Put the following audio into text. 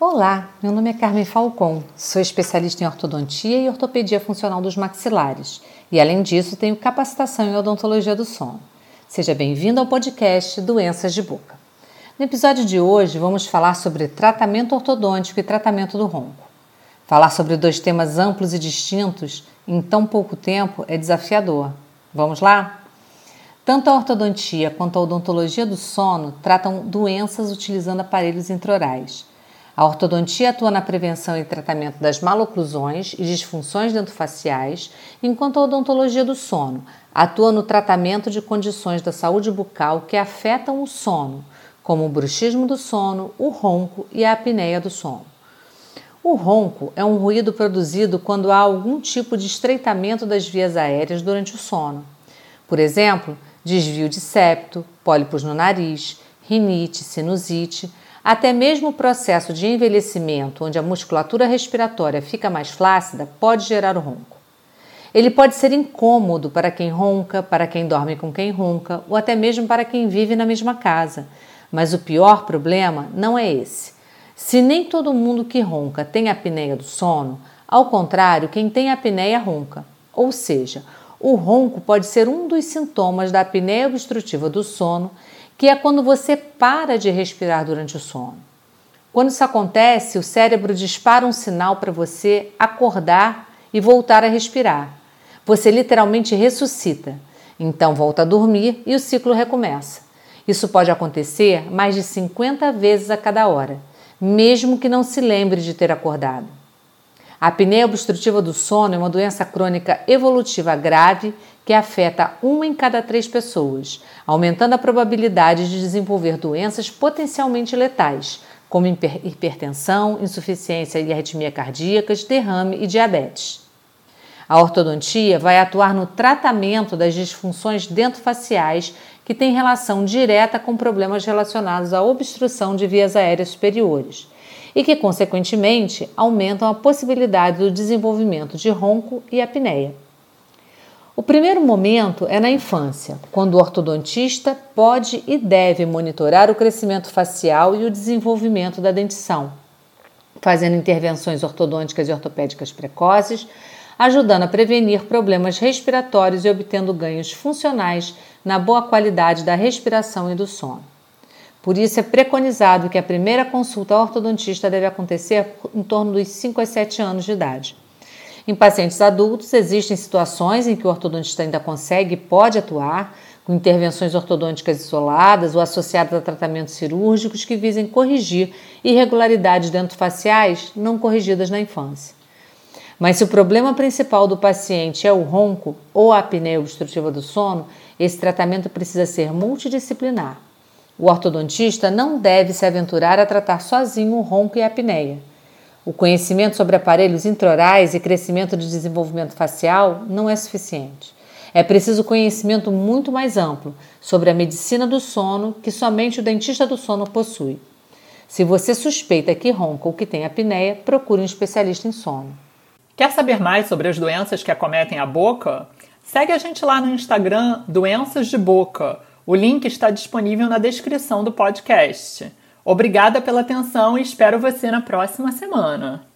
Olá, meu nome é Carmen Falcon, sou especialista em ortodontia e ortopedia funcional dos maxilares e, além disso, tenho capacitação em odontologia do sono. Seja bem-vindo ao podcast Doenças de Boca. No episódio de hoje, vamos falar sobre tratamento ortodôntico e tratamento do ronco. Falar sobre dois temas amplos e distintos em tão pouco tempo é desafiador. Vamos lá? Tanto a ortodontia quanto a odontologia do sono tratam doenças utilizando aparelhos intraorais. A ortodontia atua na prevenção e tratamento das maloclusões e disfunções dentofaciais, enquanto a odontologia do sono atua no tratamento de condições da saúde bucal que afetam o sono, como o bruxismo do sono, o ronco e a apneia do sono. O ronco é um ruído produzido quando há algum tipo de estreitamento das vias aéreas durante o sono. Por exemplo, desvio de septo, pólipos no nariz, rinite, sinusite, até mesmo o processo de envelhecimento, onde a musculatura respiratória fica mais flácida, pode gerar o ronco. Ele pode ser incômodo para quem ronca, para quem dorme com quem ronca ou até mesmo para quem vive na mesma casa. Mas o pior problema não é esse. Se nem todo mundo que ronca tem apneia do sono, ao contrário, quem tem apneia ronca. Ou seja, o ronco pode ser um dos sintomas da apneia obstrutiva do sono que é quando você para de respirar durante o sono. Quando isso acontece, o cérebro dispara um sinal para você acordar e voltar a respirar. Você literalmente ressuscita. Então volta a dormir e o ciclo recomeça. Isso pode acontecer mais de 50 vezes a cada hora, mesmo que não se lembre de ter acordado. A apneia obstrutiva do sono é uma doença crônica evolutiva grave que afeta uma em cada três pessoas, aumentando a probabilidade de desenvolver doenças potencialmente letais, como hipertensão, insuficiência e arritmia cardíacas, derrame e diabetes. A ortodontia vai atuar no tratamento das disfunções dentofaciais que têm relação direta com problemas relacionados à obstrução de vias aéreas superiores e que, consequentemente, aumentam a possibilidade do desenvolvimento de ronco e apneia. O primeiro momento é na infância, quando o ortodontista pode e deve monitorar o crescimento facial e o desenvolvimento da dentição, fazendo intervenções ortodônticas e ortopédicas precoces, ajudando a prevenir problemas respiratórios e obtendo ganhos funcionais na boa qualidade da respiração e do sono. Por isso, é preconizado que a primeira consulta ao ortodontista deve acontecer em torno dos 5 a 7 anos de idade. Em pacientes adultos, existem situações em que o ortodontista ainda consegue e pode atuar, com intervenções ortodônticas isoladas ou associadas a tratamentos cirúrgicos que visem corrigir irregularidades dentofaciais não corrigidas na infância. Mas se o problema principal do paciente é o ronco ou a apneia obstrutiva do sono, esse tratamento precisa ser multidisciplinar. O ortodontista não deve se aventurar a tratar sozinho o ronco e a apneia. O conhecimento sobre aparelhos intraorais e crescimento de desenvolvimento facial não é suficiente. É preciso conhecimento muito mais amplo sobre a medicina do sono que somente o dentista do sono possui. Se você suspeita que ronca ou que tem apneia, procure um especialista em sono. Quer saber mais sobre as doenças que acometem a boca? Segue a gente lá no Instagram Doenças de Boca o link está disponível na descrição do podcast. Obrigada pela atenção e espero você na próxima semana.